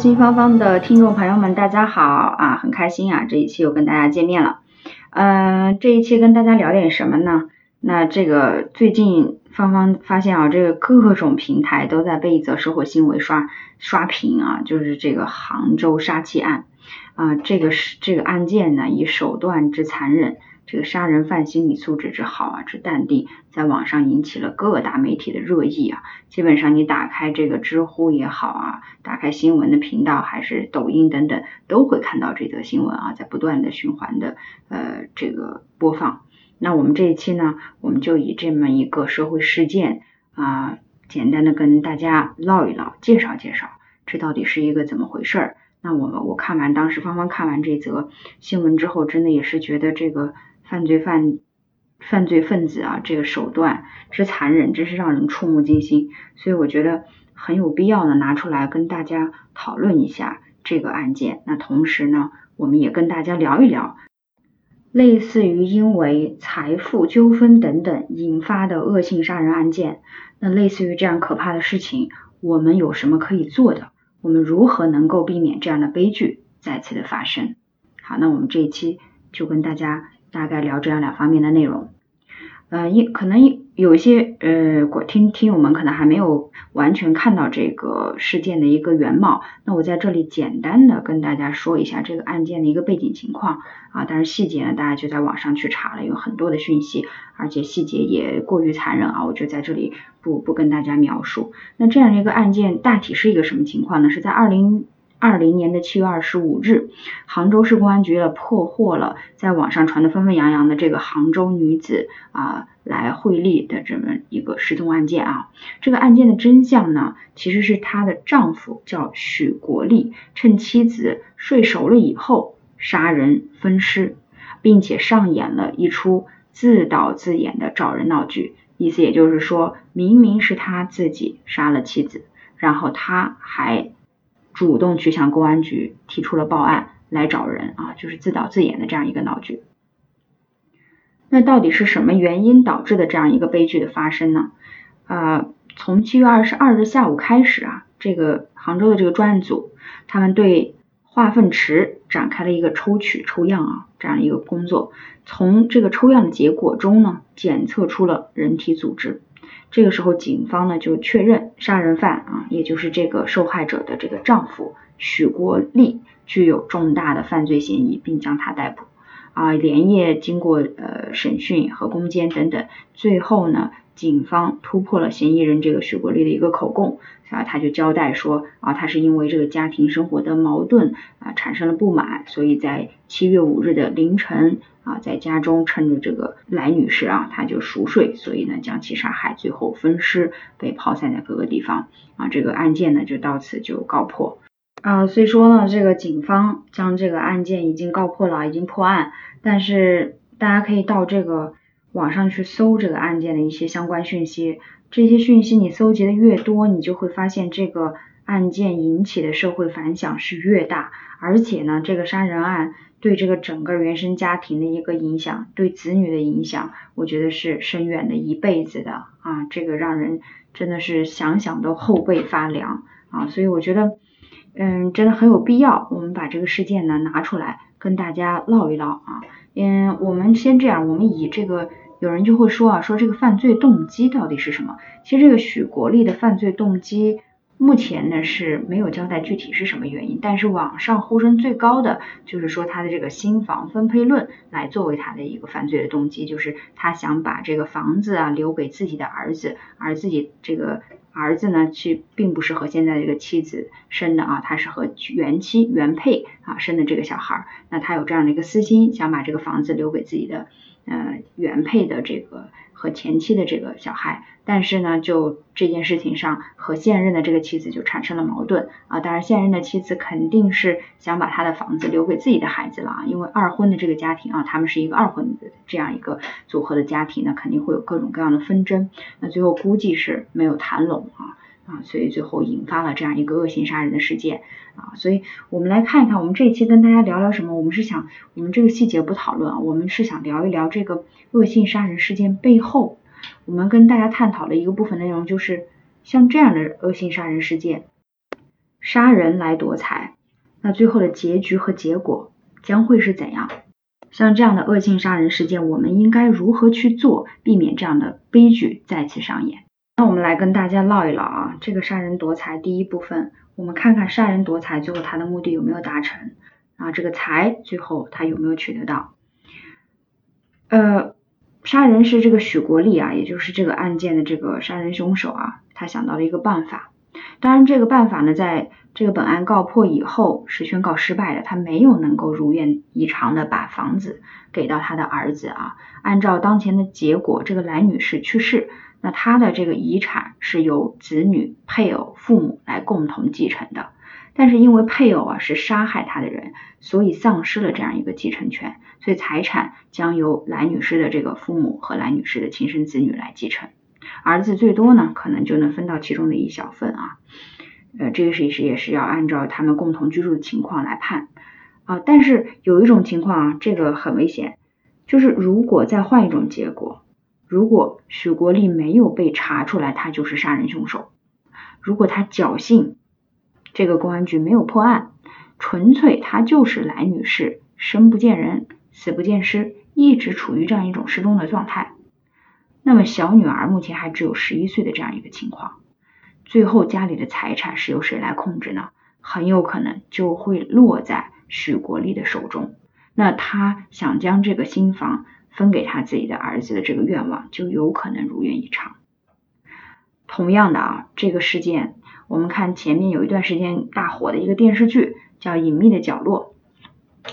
新芳芳的听众朋友们，大家好啊，很开心啊，这一期又跟大家见面了。嗯，这一期跟大家聊点什么呢？那这个最近芳芳发现啊，这个各种平台都在被一则社会新闻刷刷屏啊，就是这个杭州杀妻案啊，这个是这个案件呢，以手段之残忍。这个杀人犯心理素质之好啊，之淡定，在网上引起了各大媒体的热议啊。基本上你打开这个知乎也好啊，打开新闻的频道还是抖音等等，都会看到这则新闻啊，在不断的循环的呃这个播放。那我们这一期呢，我们就以这么一个社会事件啊，简单的跟大家唠一唠，介绍介绍，这到底是一个怎么回事儿？那我我看完当时芳芳看完这则新闻之后，真的也是觉得这个。犯罪犯犯罪分子啊，这个手段之残忍，真是让人触目惊心。所以我觉得很有必要呢，拿出来跟大家讨论一下这个案件。那同时呢，我们也跟大家聊一聊，类似于因为财富纠纷等等引发的恶性杀人案件。那类似于这样可怕的事情，我们有什么可以做的？我们如何能够避免这样的悲剧再次的发生？好，那我们这一期就跟大家。大概聊这样两方面的内容，呃，一可能有一些呃，听听友们可能还没有完全看到这个事件的一个原貌，那我在这里简单的跟大家说一下这个案件的一个背景情况啊，但是细节呢，大家就在网上去查了，有很多的讯息，而且细节也过于残忍啊，我就在这里不不跟大家描述。那这样的一个案件大体是一个什么情况呢？是在二零。二零年的七月二十五日，杭州市公安局呢破获了在网上传的纷纷扬扬的这个杭州女子啊来惠利的这么一个失踪案件啊。这个案件的真相呢，其实是她的丈夫叫许国立，趁妻子睡熟了以后杀人分尸，并且上演了一出自导自演的找人闹剧。意思也就是说，明明是他自己杀了妻子，然后他还。主动去向公安局提出了报案，来找人啊，就是自导自演的这样一个闹剧。那到底是什么原因导致的这样一个悲剧的发生呢？呃，从七月二十二日下午开始啊，这个杭州的这个专案组，他们对化粪池展开了一个抽取抽样啊这样一个工作，从这个抽样的结果中呢，检测出了人体组织。这个时候，警方呢就确认杀人犯啊，也就是这个受害者的这个丈夫许国立具有重大的犯罪嫌疑，并将他逮捕。啊，连夜经过呃审讯和攻坚等等，最后呢，警方突破了嫌疑人这个许国立的一个口供啊，他就交代说啊，他是因为这个家庭生活的矛盾啊产生了不满，所以在七月五日的凌晨。啊，在家中趁着这个来女士啊，她就熟睡，所以呢将其杀害，最后分尸被抛散在各个地方啊。这个案件呢就到此就告破啊。所以说呢，这个警方将这个案件已经告破了，已经破案。但是大家可以到这个网上去搜这个案件的一些相关讯息，这些讯息你搜集的越多，你就会发现这个案件引起的社会反响是越大，而且呢，这个杀人案。对这个整个原生家庭的一个影响，对子女的影响，我觉得是深远的，一辈子的啊，这个让人真的是想想都后背发凉啊，所以我觉得，嗯，真的很有必要，我们把这个事件呢拿出来跟大家唠一唠啊，嗯，我们先这样，我们以这个，有人就会说啊，说这个犯罪动机到底是什么？其实这个许国立的犯罪动机。目前呢是没有交代具体是什么原因，但是网上呼声最高的就是说他的这个新房分配论来作为他的一个犯罪的动机，就是他想把这个房子啊留给自己的儿子，而自己这个儿子呢去并不是和现在这个妻子生的啊，他是和原妻原配啊生的这个小孩，那他有这样的一个私心，想把这个房子留给自己的呃原配的这个。和前妻的这个小孩，但是呢，就这件事情上和现任的这个妻子就产生了矛盾啊。当然，现任的妻子肯定是想把他的房子留给自己的孩子了啊，因为二婚的这个家庭啊，他们是一个二婚的这样一个组合的家庭，呢肯定会有各种各样的纷争。那最后估计是没有谈拢啊啊，所以最后引发了这样一个恶性杀人的事件啊。所以我们来看一看，我们这一期跟大家聊聊什么？我们是想，我们这个细节不讨论啊，我们是想聊一聊这个。恶性杀人事件背后，我们跟大家探讨的一个部分内容就是，像这样的恶性杀人事件，杀人来夺财，那最后的结局和结果将会是怎样？像这样的恶性杀人事件，我们应该如何去做，避免这样的悲剧再次上演？那我们来跟大家唠一唠啊，这个杀人夺财第一部分，我们看看杀人夺财最后他的目的有没有达成啊？这个财最后他有没有取得到？呃。杀人是这个许国立啊，也就是这个案件的这个杀人凶手啊，他想到了一个办法。当然，这个办法呢，在这个本案告破以后是宣告失败的，他没有能够如愿以偿的把房子给到他的儿子啊。按照当前的结果，这个来女士去世，那他的这个遗产是由子女、配偶、父母来共同继承的。但是因为配偶啊是杀害他的人，所以丧失了这样一个继承权，所以财产将由兰女士的这个父母和兰女士的亲生子女来继承，儿子最多呢可能就能分到其中的一小份啊，呃这个是也是要按照他们共同居住的情况来判。啊，但是有一种情况啊，这个很危险，就是如果再换一种结果，如果许国立没有被查出来他就是杀人凶手，如果他侥幸。这个公安局没有破案，纯粹他就是来女士生不见人，死不见尸，一直处于这样一种失踪的状态。那么小女儿目前还只有十一岁的这样一个情况，最后家里的财产是由谁来控制呢？很有可能就会落在许国立的手中。那他想将这个新房分给他自己的儿子的这个愿望，就有可能如愿以偿。同样的啊，这个事件。我们看前面有一段时间大火的一个电视剧叫《隐秘的角落》，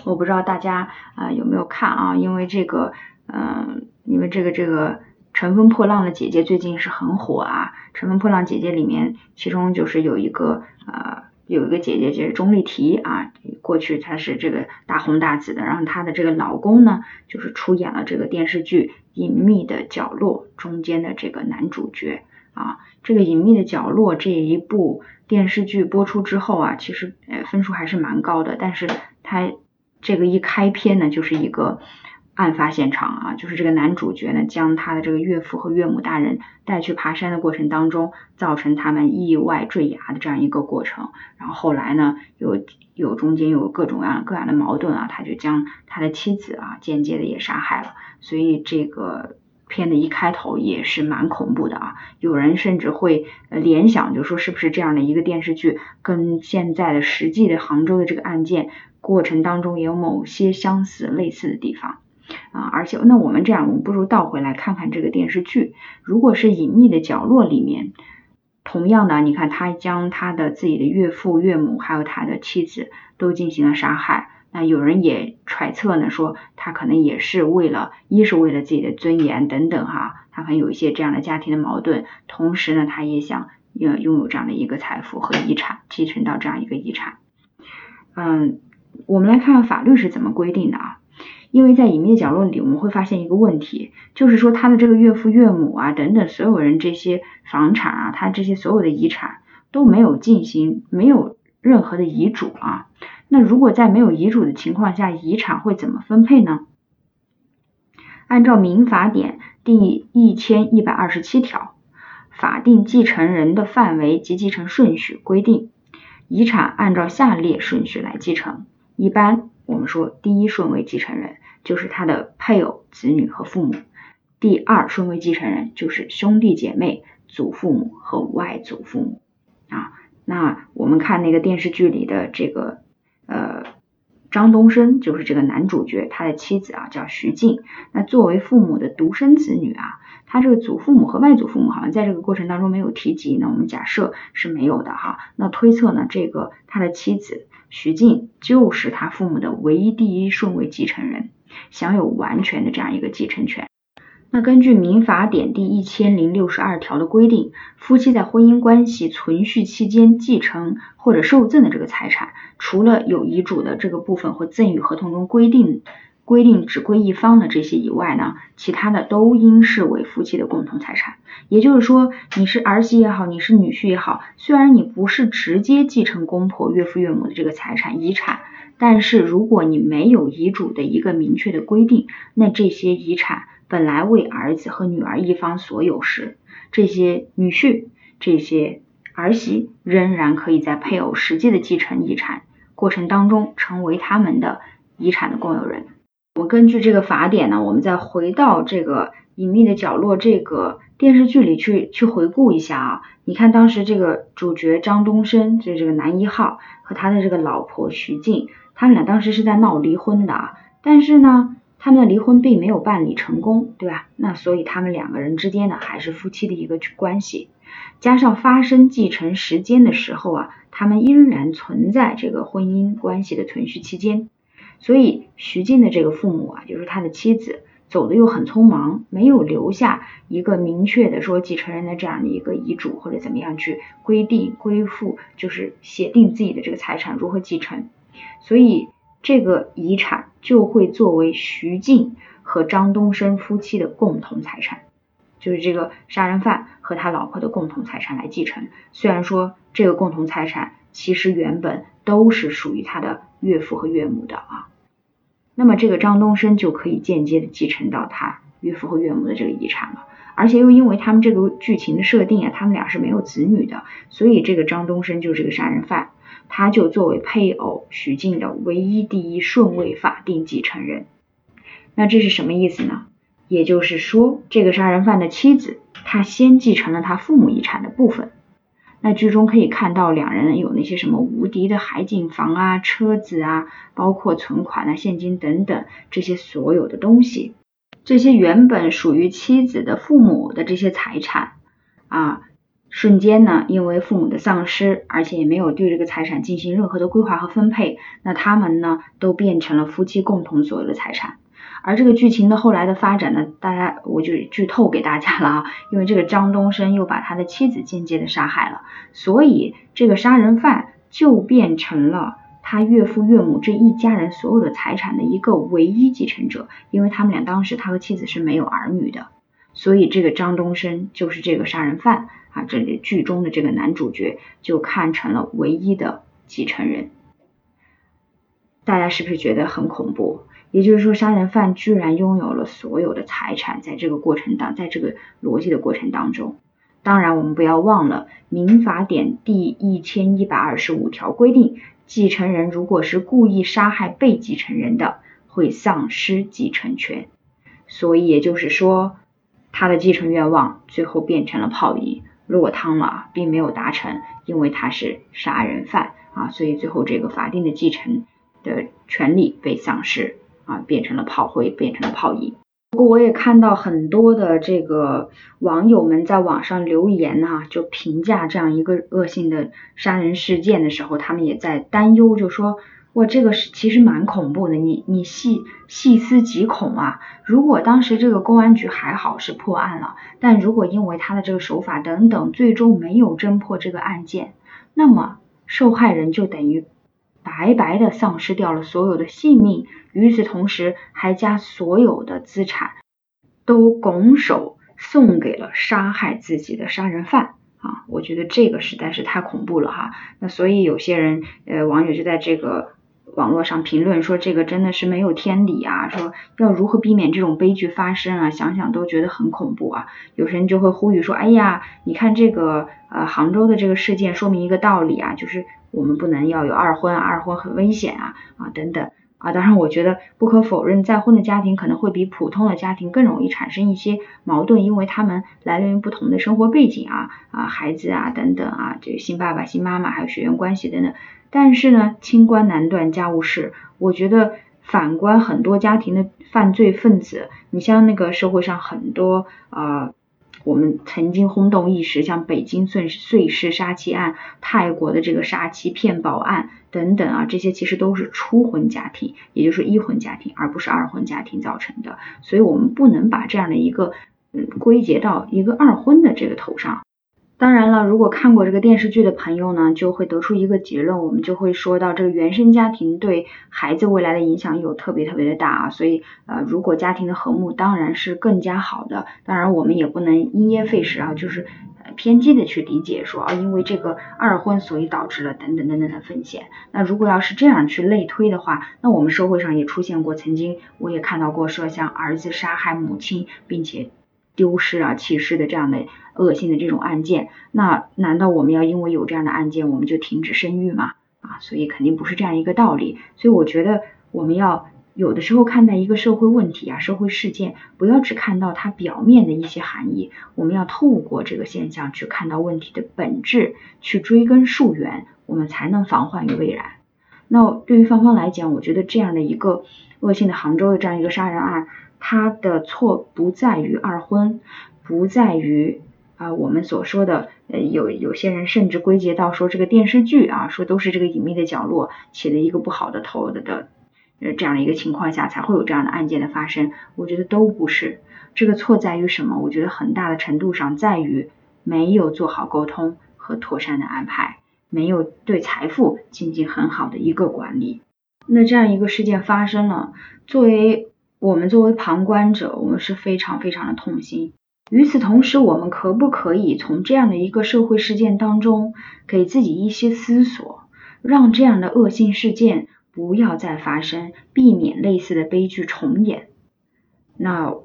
我不知道大家啊有没有看啊？因为这个，嗯，因为这个这个《乘风破浪的姐姐》最近是很火啊，《乘风破浪姐姐》里面其中就是有一个呃有一个姐姐就是钟丽缇啊，过去她是这个大红大紫的，然后她的这个老公呢就是出演了这个电视剧《隐秘的角落》中间的这个男主角。啊，这个隐秘的角落这一部电视剧播出之后啊，其实呃分数还是蛮高的。但是它这个一开篇呢，就是一个案发现场啊，就是这个男主角呢将他的这个岳父和岳母大人带去爬山的过程当中，造成他们意外坠崖的这样一个过程。然后后来呢，有有中间有各种各样各样的矛盾啊，他就将他的妻子啊间接的也杀害了。所以这个。片的一开头也是蛮恐怖的啊，有人甚至会联想，就说是不是这样的一个电视剧跟现在的实际的杭州的这个案件过程当中也有某些相似类似的地方啊，而且那我们这样，我们不如倒回来看看这个电视剧，如果是隐秘的角落里面，同样呢，你看他将他的自己的岳父岳母还有他的妻子都进行了杀害。那有人也揣测呢，说他可能也是为了，一是为了自己的尊严等等哈，他可能有一些这样的家庭的矛盾，同时呢，他也想拥拥有这样的一个财富和遗产，继承到这样一个遗产。嗯，我们来看看法律是怎么规定的啊？因为在隐秘角落里，我们会发现一个问题，就是说他的这个岳父岳母啊等等所有人这些房产啊，他这些所有的遗产都没有进行，没有任何的遗嘱啊。那如果在没有遗嘱的情况下，遗产会怎么分配呢？按照民法典第一千一百二十七条，法定继承人的范围及继承顺序规定，遗产按照下列顺序来继承。一般我们说，第一顺位继承人就是他的配偶、子女和父母；第二顺位继承人就是兄弟姐妹、祖父母和外祖父母。啊，那我们看那个电视剧里的这个。呃，张东升就是这个男主角，他的妻子啊叫徐静。那作为父母的独生子女啊，他这个祖父母和外祖父母好像在这个过程当中没有提及。那我们假设是没有的哈。那推测呢，这个他的妻子徐静就是他父母的唯一第一顺位继承人，享有完全的这样一个继承权。那根据民法典第一千零六十二条的规定，夫妻在婚姻关系存续期间继承或者受赠的这个财产，除了有遗嘱的这个部分或赠与合同中规定规定只归一方的这些以外呢，其他的都应视为夫妻的共同财产。也就是说，你是儿媳也好，你是女婿也好，虽然你不是直接继承公婆、岳父岳母的这个财产遗产，但是如果你没有遗嘱的一个明确的规定，那这些遗产。本来为儿子和女儿一方所有时，这些女婿、这些儿媳仍然可以在配偶实际的继承遗产过程当中成为他们的遗产的共有人。我们根据这个法典呢，我们再回到这个隐秘的角落这个电视剧里去去回顾一下啊。你看当时这个主角张东升，就是这个男一号和他的这个老婆徐静，他们俩当时是在闹离婚的啊，但是呢。他们的离婚并没有办理成功，对吧？那所以他们两个人之间呢，还是夫妻的一个关系。加上发生继承时间的时候啊，他们依然存在这个婚姻关系的存续期间。所以徐静的这个父母啊，就是他的妻子，走的又很匆忙，没有留下一个明确的说继承人的这样的一个遗嘱或者怎么样去规定归附，就是写定自己的这个财产如何继承。所以。这个遗产就会作为徐静和张东升夫妻的共同财产，就是这个杀人犯和他老婆的共同财产来继承。虽然说这个共同财产其实原本都是属于他的岳父和岳母的啊，那么这个张东升就可以间接的继承到他岳父和岳母的这个遗产了。而且又因为他们这个剧情的设定啊，他们俩是没有子女的，所以这个张东升就是个杀人犯。他就作为配偶徐静的唯一第一顺位法定继承人，那这是什么意思呢？也就是说，这个杀人犯的妻子，她先继承了他父母遗产的部分。那剧中可以看到，两人有那些什么无敌的海景房啊、车子啊，包括存款啊、现金等等这些所有的东西，这些原本属于妻子的父母的这些财产啊。瞬间呢，因为父母的丧失，而且也没有对这个财产进行任何的规划和分配，那他们呢都变成了夫妻共同所有的财产。而这个剧情的后来的发展呢，大家我就剧透给大家了啊，因为这个张东升又把他的妻子间接的杀害了，所以这个杀人犯就变成了他岳父岳母这一家人所有的财产的一个唯一继承者，因为他们俩当时他和妻子是没有儿女的，所以这个张东升就是这个杀人犯。啊，这里剧中的这个男主角就看成了唯一的继承人，大家是不是觉得很恐怖？也就是说，杀人犯居然拥有了所有的财产，在这个过程当，在这个逻辑的过程当中，当然我们不要忘了《民法典》第一千一百二十五条规定，继承人如果是故意杀害被继承人的，会丧失继承权。所以也就是说，他的继承愿望最后变成了泡影。落汤了，并没有达成，因为他是杀人犯啊，所以最后这个法定的继承的权利被丧失啊，变成了炮灰，变成了泡影。不过我也看到很多的这个网友们在网上留言呢，就评价这样一个恶性的杀人事件的时候，他们也在担忧，就说。哇，这个是其实蛮恐怖的，你你细细思极恐啊！如果当时这个公安局还好是破案了，但如果因为他的这个手法等等，最终没有侦破这个案件，那么受害人就等于白白的丧失掉了所有的性命，与此同时还将所有的资产都拱手送给了杀害自己的杀人犯啊！我觉得这个实在是太恐怖了哈。那所以有些人呃网友就在这个。网络上评论说这个真的是没有天理啊，说要如何避免这种悲剧发生啊？想想都觉得很恐怖啊。有些人就会呼吁说，哎呀，你看这个呃杭州的这个事件，说明一个道理啊，就是我们不能要有二婚，二婚很危险啊啊等等啊。当然，我觉得不可否认，再婚的家庭可能会比普通的家庭更容易产生一些矛盾，因为他们来源于不同的生活背景啊啊孩子啊等等啊，这个新爸爸、新妈妈还有血缘关系等等。但是呢，清官难断家务事。我觉得反观很多家庭的犯罪分子，你像那个社会上很多啊我们曾经轰动一时，像北京碎碎尸杀妻案、泰国的这个杀妻骗保案等等啊，这些其实都是初婚家庭，也就是一婚家庭，而不是二婚家庭造成的。所以我们不能把这样的一个嗯归结到一个二婚的这个头上。当然了，如果看过这个电视剧的朋友呢，就会得出一个结论，我们就会说到这个原生家庭对孩子未来的影响有特别特别的大啊，所以呃，如果家庭的和睦当然是更加好的，当然我们也不能因噎废食啊，就是偏激的去理解说啊，因为这个二婚所以导致了等等等等的风险。那如果要是这样去类推的话，那我们社会上也出现过，曾经我也看到过说像儿子杀害母亲，并且。丢失啊、弃尸的这样的恶性的这种案件，那难道我们要因为有这样的案件，我们就停止生育吗？啊，所以肯定不是这样一个道理。所以我觉得我们要有的时候看待一个社会问题啊、社会事件，不要只看到它表面的一些含义，我们要透过这个现象去看到问题的本质，去追根溯源，我们才能防患于未然。那对于芳芳来讲，我觉得这样的一个恶性的杭州的这样一个杀人案。他的错不在于二婚，不在于啊我们所说的呃有有些人甚至归结到说这个电视剧啊说都是这个隐秘的角落起了一个不好的头的的呃这样的一个情况下才会有这样的案件的发生，我觉得都不是。这个错在于什么？我觉得很大的程度上在于没有做好沟通和妥善的安排，没有对财富进行很好的一个管理。那这样一个事件发生了，作为我们作为旁观者，我们是非常非常的痛心。与此同时，我们可不可以从这样的一个社会事件当中，给自己一些思索，让这样的恶性事件不要再发生，避免类似的悲剧重演？那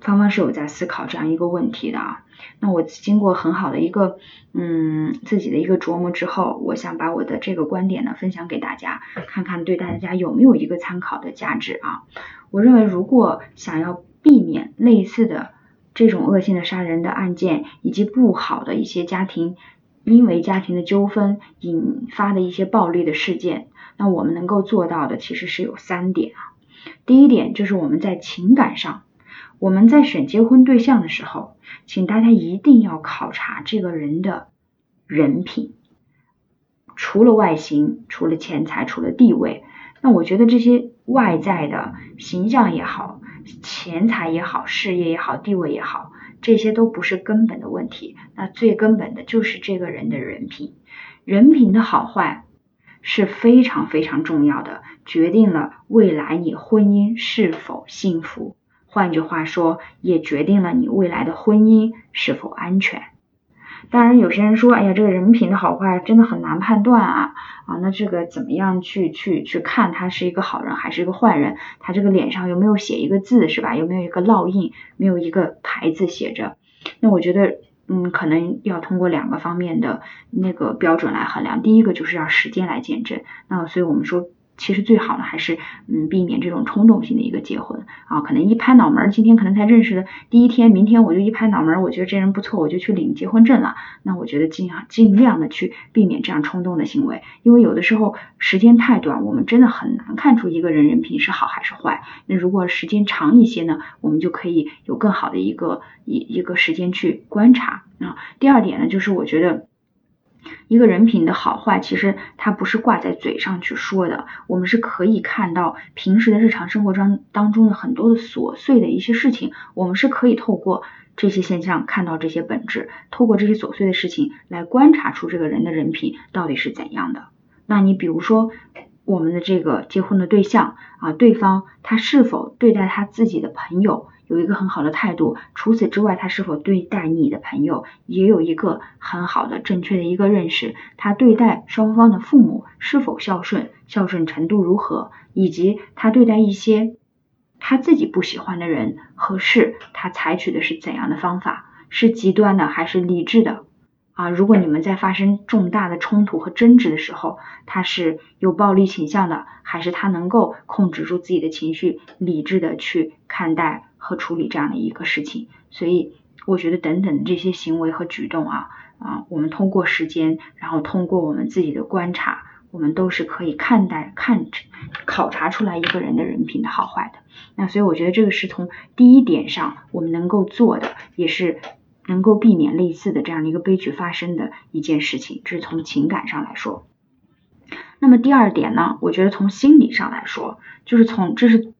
芳芳是有在思考这样一个问题的啊。那我经过很好的一个嗯自己的一个琢磨之后，我想把我的这个观点呢分享给大家，看看对大家有没有一个参考的价值啊。我认为，如果想要避免类似的这种恶性的杀人的案件，以及不好的一些家庭因为家庭的纠纷引发的一些暴力的事件，那我们能够做到的其实是有三点啊。第一点就是我们在情感上。我们在选结婚对象的时候，请大家一定要考察这个人的人品，除了外形，除了钱财，除了地位，那我觉得这些外在的形象也好，钱财也好，事业也好，地位也好，这些都不是根本的问题。那最根本的就是这个人的人品，人品的好坏是非常非常重要的，决定了未来你婚姻是否幸福。换句话说，也决定了你未来的婚姻是否安全。当然，有些人说，哎呀，这个人品的好坏真的很难判断啊啊，那这个怎么样去去去看他是一个好人还是一个坏人？他这个脸上有没有写一个字是吧？有没有一个烙印？没有一个牌子写着？那我觉得，嗯，可能要通过两个方面的那个标准来衡量。第一个就是要时间来见证。那所以我们说。其实最好的还是嗯避免这种冲动性的一个结婚啊，可能一拍脑门，今天可能才认识的第一天，明天我就一拍脑门，我觉得这人不错，我就去领结婚证了。那我觉得尽尽量的去避免这样冲动的行为，因为有的时候时间太短，我们真的很难看出一个人人品是好还是坏。那如果时间长一些呢，我们就可以有更好的一个一一个时间去观察啊。第二点呢，就是我觉得。一个人品的好坏，其实它不是挂在嘴上去说的，我们是可以看到平时的日常生活中当中的很多的琐碎的一些事情，我们是可以透过这些现象看到这些本质，透过这些琐碎的事情来观察出这个人的人品到底是怎样的。那你比如说我们的这个结婚的对象啊，对方他是否对待他自己的朋友？有一个很好的态度，除此之外，他是否对待你的朋友也有一个很好的、正确的一个认识？他对待双方的父母是否孝顺，孝顺程度如何？以及他对待一些他自己不喜欢的人和事，他采取的是怎样的方法？是极端的还是理智的？啊，如果你们在发生重大的冲突和争执的时候，他是有暴力倾向的，还是他能够控制住自己的情绪，理智的去看待？和处理这样的一个事情，所以我觉得等等这些行为和举动啊啊，我们通过时间，然后通过我们自己的观察，我们都是可以看待、看考察出来一个人的人品的好坏的。那所以我觉得这个是从第一点上我们能够做的，也是能够避免类似的这样的一个悲剧发生的一件事情，这是从情感上来说。那么第二点呢，我觉得从心理上来说，就是从这是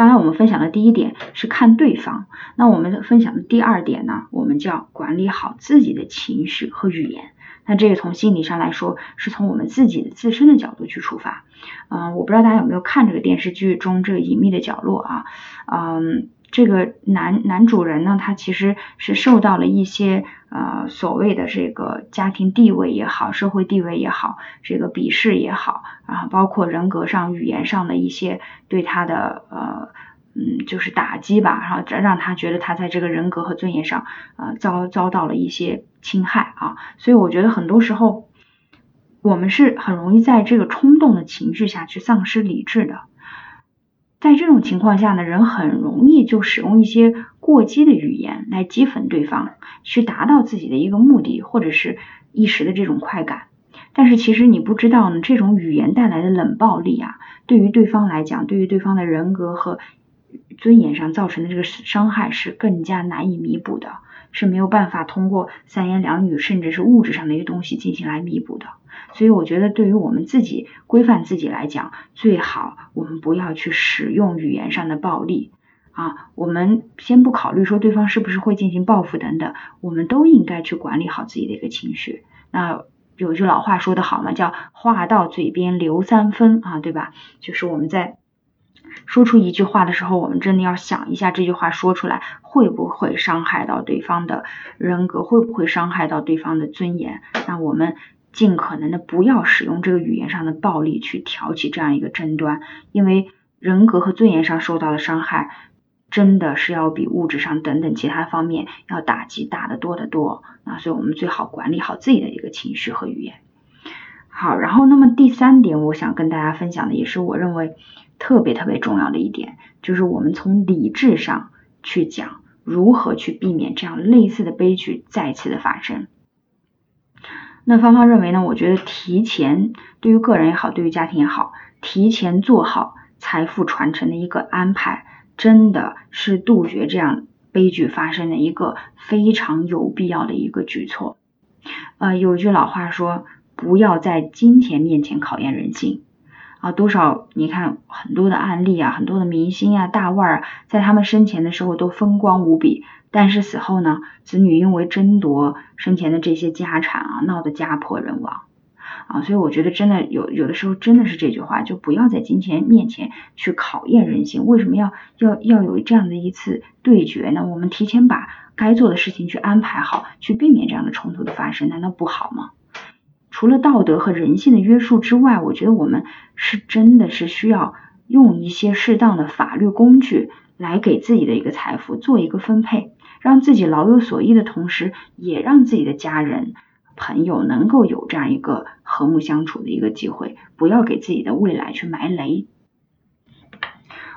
刚才我们分享的第一点是看对方，那我们分享的第二点呢，我们叫管理好自己的情绪和语言。那这个从心理上来说，是从我们自己自身的角度去出发。嗯，我不知道大家有没有看这个电视剧中这个隐秘的角落啊？嗯。这个男男主人呢，他其实是受到了一些呃所谓的这个家庭地位也好，社会地位也好，这个鄙视也好，啊，包括人格上、语言上的一些对他的呃嗯就是打击吧，然后让他觉得他在这个人格和尊严上啊遭遭到了一些侵害啊，所以我觉得很多时候我们是很容易在这个冲动的情绪下去丧失理智的。在这种情况下呢，人很容易就使用一些过激的语言来讥讽对方，去达到自己的一个目的，或者是一时的这种快感。但是其实你不知道呢，这种语言带来的冷暴力啊，对于对方来讲，对于对方的人格和尊严上造成的这个伤害是更加难以弥补的，是没有办法通过三言两语，甚至是物质上的一些东西进行来弥补的。所以我觉得，对于我们自己规范自己来讲，最好我们不要去使用语言上的暴力啊。我们先不考虑说对方是不是会进行报复等等，我们都应该去管理好自己的一个情绪。那有句老话说得好嘛，叫话到嘴边留三分啊，对吧？就是我们在说出一句话的时候，我们真的要想一下这句话说出来会不会伤害到对方的人格，会不会伤害到对方的尊严？那我们。尽可能的不要使用这个语言上的暴力去挑起这样一个争端，因为人格和尊严上受到的伤害，真的是要比物质上等等其他方面要打击大得多得多啊！所以我们最好管理好自己的一个情绪和语言。好，然后那么第三点，我想跟大家分享的，也是我认为特别特别重要的一点，就是我们从理智上去讲如何去避免这样类似的悲剧再次的发生。那芳芳认为呢？我觉得提前对于个人也好，对于家庭也好，提前做好财富传承的一个安排，真的是杜绝这样悲剧发生的一个非常有必要的一个举措。呃，有句老话说，不要在金钱面前考验人性啊。多少你看很多的案例啊，很多的明星啊、大腕儿，在他们生前的时候都风光无比。但是死后呢，子女因为争夺生前的这些家产啊，闹得家破人亡啊，所以我觉得真的有有的时候真的是这句话，就不要在金钱面前去考验人性。为什么要要要有这样的一次对决呢？我们提前把该做的事情去安排好，去避免这样的冲突的发生，难道不好吗？除了道德和人性的约束之外，我觉得我们是真的是需要用一些适当的法律工具来给自己的一个财富做一个分配。让自己老有所依的同时，也让自己的家人、朋友能够有这样一个和睦相处的一个机会，不要给自己的未来去埋雷。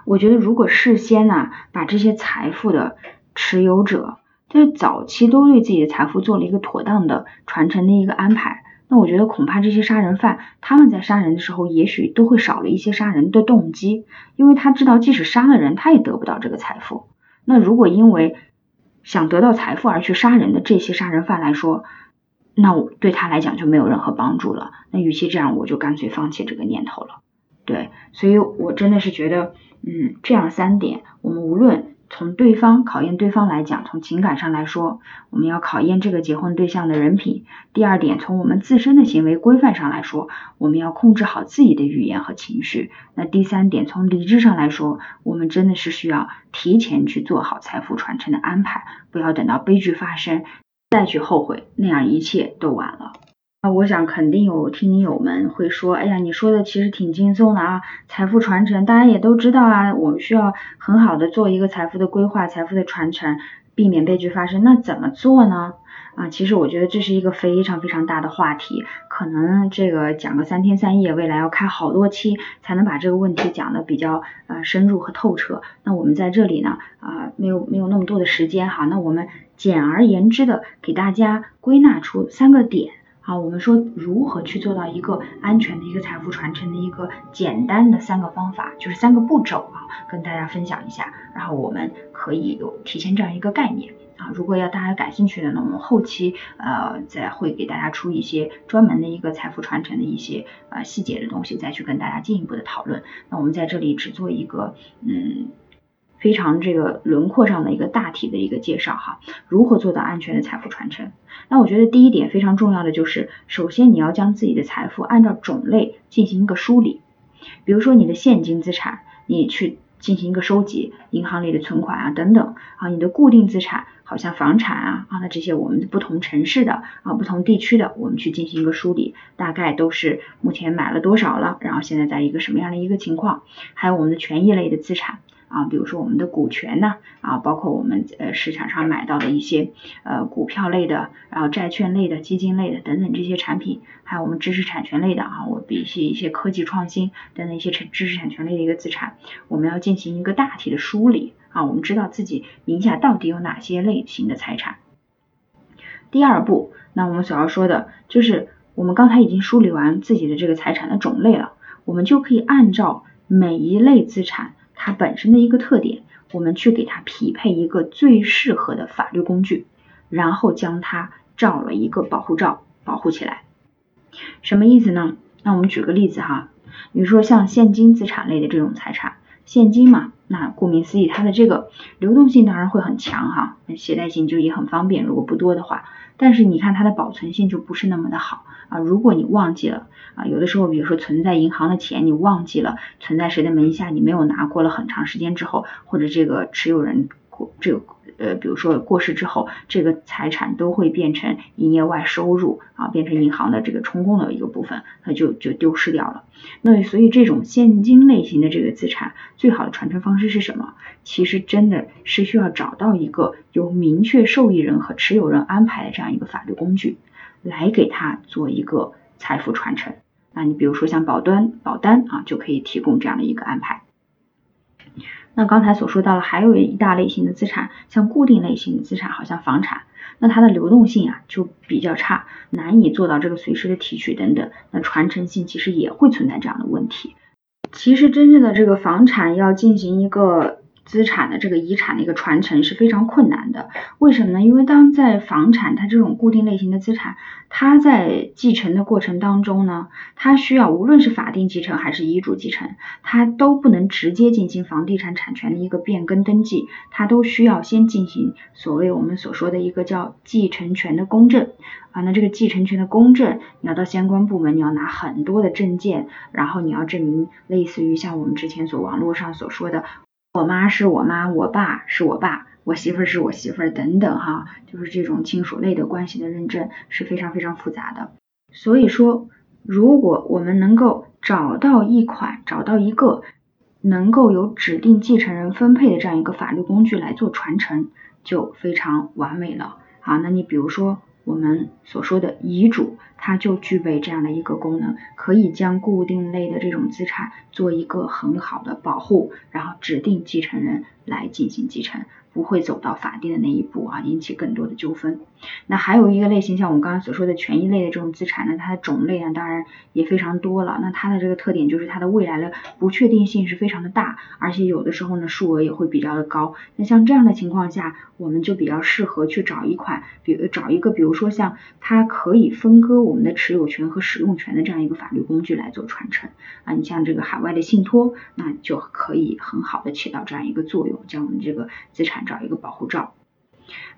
我觉得，如果事先呢，把这些财富的持有者在早期都对自己的财富做了一个妥当的传承的一个安排，那我觉得恐怕这些杀人犯他们在杀人的时候，也许都会少了一些杀人的动机，因为他知道，即使杀了人，他也得不到这个财富。那如果因为想得到财富而去杀人的这些杀人犯来说，那我对他来讲就没有任何帮助了。那与其这样，我就干脆放弃这个念头了。对，所以我真的是觉得，嗯，这样三点，我们无论。从对方考验对方来讲，从情感上来说，我们要考验这个结婚对象的人品。第二点，从我们自身的行为规范上来说，我们要控制好自己的语言和情绪。那第三点，从理智上来说，我们真的是需要提前去做好财富传承的安排，不要等到悲剧发生再去后悔，那样一切都晚了。那我想肯定有听友们会说，哎呀，你说的其实挺轻松的啊，财富传承大家也都知道啊，我们需要很好的做一个财富的规划、财富的传承，避免悲剧发生。那怎么做呢？啊，其实我觉得这是一个非常非常大的话题，可能这个讲个三天三夜，未来要开好多期才能把这个问题讲的比较呃深入和透彻。那我们在这里呢啊，没有没有那么多的时间哈，那我们简而言之的给大家归纳出三个点。啊，我们说如何去做到一个安全的一个财富传承的一个简单的三个方法，就是三个步骤啊，跟大家分享一下，然后我们可以有提前这样一个概念啊。如果要大家感兴趣的呢，我们后期呃再会给大家出一些专门的一个财富传承的一些呃细节的东西，再去跟大家进一步的讨论。那我们在这里只做一个嗯。非常这个轮廓上的一个大体的一个介绍哈，如何做到安全的财富传承？那我觉得第一点非常重要的就是，首先你要将自己的财富按照种类进行一个梳理，比如说你的现金资产，你去进行一个收集，银行里的存款啊等等啊，你的固定资产，好像房产啊啊，那这些我们不同城市的啊不同地区的，我们去进行一个梳理，大概都是目前买了多少了，然后现在在一个什么样的一个情况，还有我们的权益类的资产。啊，比如说我们的股权呢，啊，包括我们呃市场上买到的一些呃股票类的，然后债券类的、基金类的等等这些产品，还有我们知识产权类的啊，我比一些一些科技创新等等一些产知识产权类的一个资产，我们要进行一个大体的梳理啊，我们知道自己名下到底有哪些类型的财产。第二步，那我们所要说的就是，我们刚才已经梳理完自己的这个财产的种类了，我们就可以按照每一类资产。它本身的一个特点，我们去给它匹配一个最适合的法律工具，然后将它罩了一个保护罩，保护起来。什么意思呢？那我们举个例子哈，比如说像现金资产类的这种财产，现金嘛，那顾名思义，它的这个流动性当然会很强哈，携带性就也很方便，如果不多的话，但是你看它的保存性就不是那么的好啊。如果你忘记了。啊，有的时候，比如说存在银行的钱，你忘记了存在谁的门下，你没有拿，过了很长时间之后，或者这个持有人过这个呃，比如说过世之后，这个财产都会变成营业外收入啊，变成银行的这个充公的一个部分，它就就丢失掉了。那所以这种现金类型的这个资产，最好的传承方式是什么？其实真的是需要找到一个有明确受益人和持有人安排的这样一个法律工具，来给他做一个财富传承。那你比如说像保端，保单啊就可以提供这样的一个安排。那刚才所说到了，还有一大类型的资产，像固定类型的资产，好像房产，那它的流动性啊就比较差，难以做到这个随时的提取等等，那传承性其实也会存在这样的问题。其实真正的这个房产要进行一个。资产的这个遗产的一个传承是非常困难的，为什么呢？因为当在房产它这种固定类型的资产，它在继承的过程当中呢，它需要无论是法定继承还是遗嘱继承，它都不能直接进行房地产产权的一个变更登记，它都需要先进行所谓我们所说的一个叫继承权的公证啊。那这个继承权的公证，你要到相关部门，你要拿很多的证件，然后你要证明类似于像我们之前所网络上所说的。我妈是我妈，我爸是我爸，我媳妇儿是我媳妇儿，等等哈，就是这种亲属类的关系的认证是非常非常复杂的。所以说，如果我们能够找到一款，找到一个能够有指定继承人分配的这样一个法律工具来做传承，就非常完美了。好，那你比如说。我们所说的遗嘱，它就具备这样的一个功能，可以将固定类的这种资产做一个很好的保护，然后指定继承人来进行继承。不会走到法定的那一步啊，引起更多的纠纷。那还有一个类型，像我们刚刚所说的权益类的这种资产呢，它的种类呢，当然也非常多了。那它的这个特点就是它的未来的不确定性是非常的大，而且有的时候呢，数额也会比较的高。那像这样的情况下，我们就比较适合去找一款，比如找一个，比如说像它可以分割我们的持有权和使用权的这样一个法律工具来做传承啊。你像这个海外的信托，那就可以很好的起到这样一个作用，将我们这个资产。找一个保护罩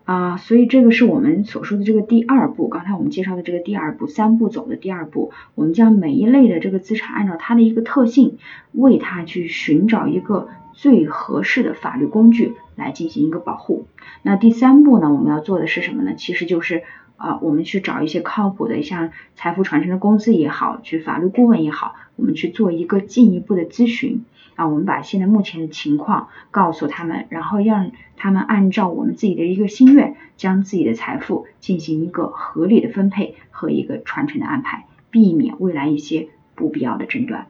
啊，所以这个是我们所说的这个第二步。刚才我们介绍的这个第二步，三步走的第二步，我们将每一类的这个资产按照它的一个特性，为它去寻找一个最合适的法律工具来进行一个保护。那第三步呢，我们要做的是什么呢？其实就是啊，我们去找一些靠谱的，像财富传承的公司也好，去法律顾问也好，我们去做一个进一步的咨询。啊，我们把现在目前的情况告诉他们，然后让他们按照我们自己的一个心愿，将自己的财富进行一个合理的分配和一个传承的安排，避免未来一些不必要的争端。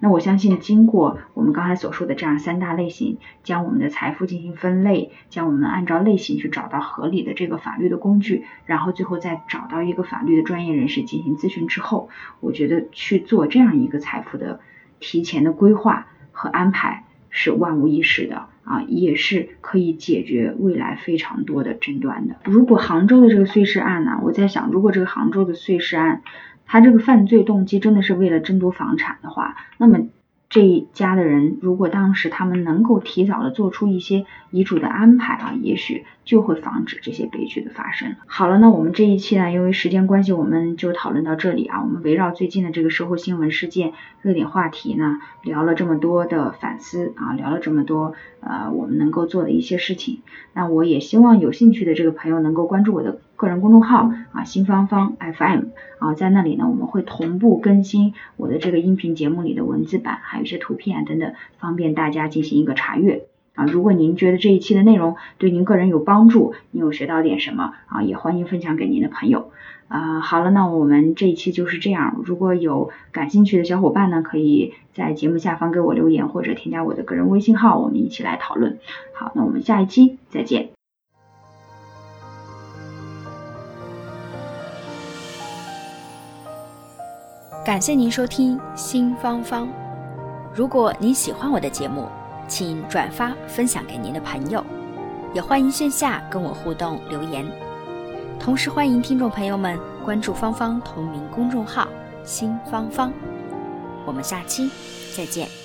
那我相信，经过我们刚才所说的这样三大类型，将我们的财富进行分类，将我们按照类型去找到合理的这个法律的工具，然后最后再找到一个法律的专业人士进行咨询之后，我觉得去做这样一个财富的提前的规划和安排是万无一失的啊，也是可以解决未来非常多的争端的。如果杭州的这个碎尸案呢，我在想，如果这个杭州的碎尸案，他这个犯罪动机真的是为了争夺房产的话，那么这一家的人如果当时他们能够提早的做出一些遗嘱的安排啊，也许就会防止这些悲剧的发生。好了，那我们这一期呢，因为时间关系，我们就讨论到这里啊。我们围绕最近的这个社会新闻事件、热点话题呢，聊了这么多的反思啊，聊了这么多呃我们能够做的一些事情。那我也希望有兴趣的这个朋友能够关注我的。个人公众号啊，新芳芳 FM 啊，在那里呢，我们会同步更新我的这个音频节目里的文字版，还有一些图片啊等等，方便大家进行一个查阅啊。如果您觉得这一期的内容对您个人有帮助，你有学到点什么啊，也欢迎分享给您的朋友啊。好了，那我们这一期就是这样。如果有感兴趣的小伙伴呢，可以在节目下方给我留言，或者添加我的个人微信号，我们一起来讨论。好，那我们下一期再见。感谢您收听新芳芳。如果您喜欢我的节目，请转发分享给您的朋友，也欢迎线下跟我互动留言。同时欢迎听众朋友们关注芳芳同名公众号“新芳芳”。我们下期再见。